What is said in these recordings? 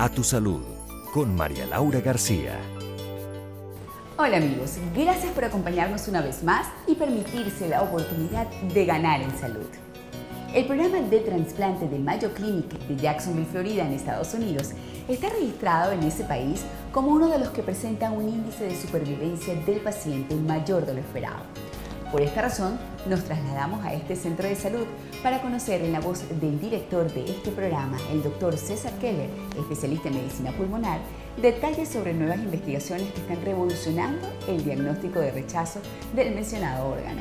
A tu salud con María Laura García. Hola amigos, gracias por acompañarnos una vez más y permitirse la oportunidad de ganar en salud. El programa de trasplante de Mayo Clinic de Jacksonville, Florida, en Estados Unidos, está registrado en ese país como uno de los que presenta un índice de supervivencia del paciente mayor de lo esperado. Por esta razón, nos trasladamos a este centro de salud para conocer en la voz del director de este programa, el doctor César Keller, especialista en medicina pulmonar, detalles sobre nuevas investigaciones que están revolucionando el diagnóstico de rechazo del mencionado órgano.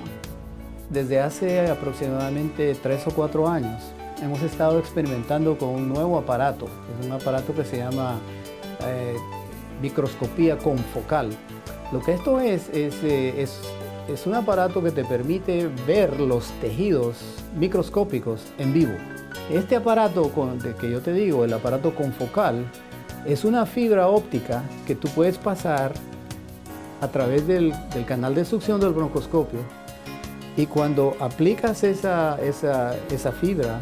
Desde hace aproximadamente tres o cuatro años hemos estado experimentando con un nuevo aparato, es un aparato que se llama eh, microscopía confocal. Lo que esto es, es, eh, es es un aparato que te permite ver los tejidos microscópicos en vivo. Este aparato que yo te digo, el aparato confocal, es una fibra óptica que tú puedes pasar a través del, canal de succión del broncoscopio y cuando aplicas esa, esa fibra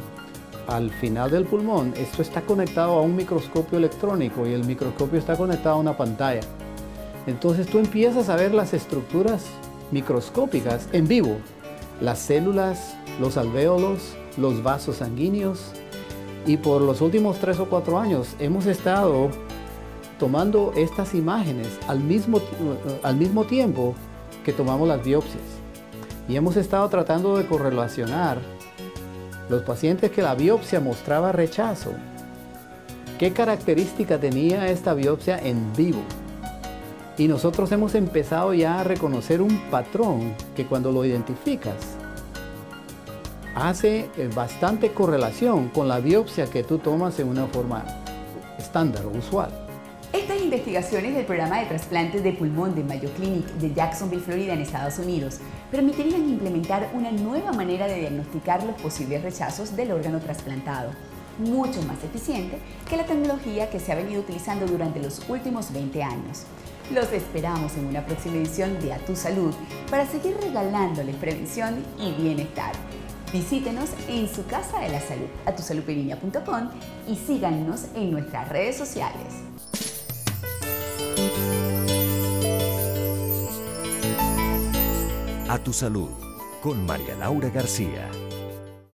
al final del pulmón, esto está conectado a un microscopio electrónico y el microscopio está conectado a una pantalla. Entonces tú empiezas a ver las estructuras microscópicas en vivo, las células, los alvéolos, los vasos sanguíneos y por los últimos tres o cuatro años hemos estado tomando estas imágenes al mismo, al mismo tiempo que tomamos las biopsias. Y hemos estado tratando de correlacionar los pacientes que la biopsia mostraba rechazo. ¿Qué característica tenía esta biopsia en vivo? Y nosotros hemos empezado ya a reconocer un patrón que cuando lo identificas hace eh, bastante correlación con la biopsia que tú tomas en una forma estándar o usual. Estas investigaciones del programa de trasplantes de pulmón de Mayo Clinic de Jacksonville, Florida, en Estados Unidos, permitirían implementar una nueva manera de diagnosticar los posibles rechazos del órgano trasplantado, mucho más eficiente que la tecnología que se ha venido utilizando durante los últimos 20 años. Los esperamos en una próxima edición de A Tu Salud para seguir regalándoles prevención y bienestar. Visítenos en su casa de la salud, atusaludperinia.com y síganos en nuestras redes sociales. A tu salud con María Laura García.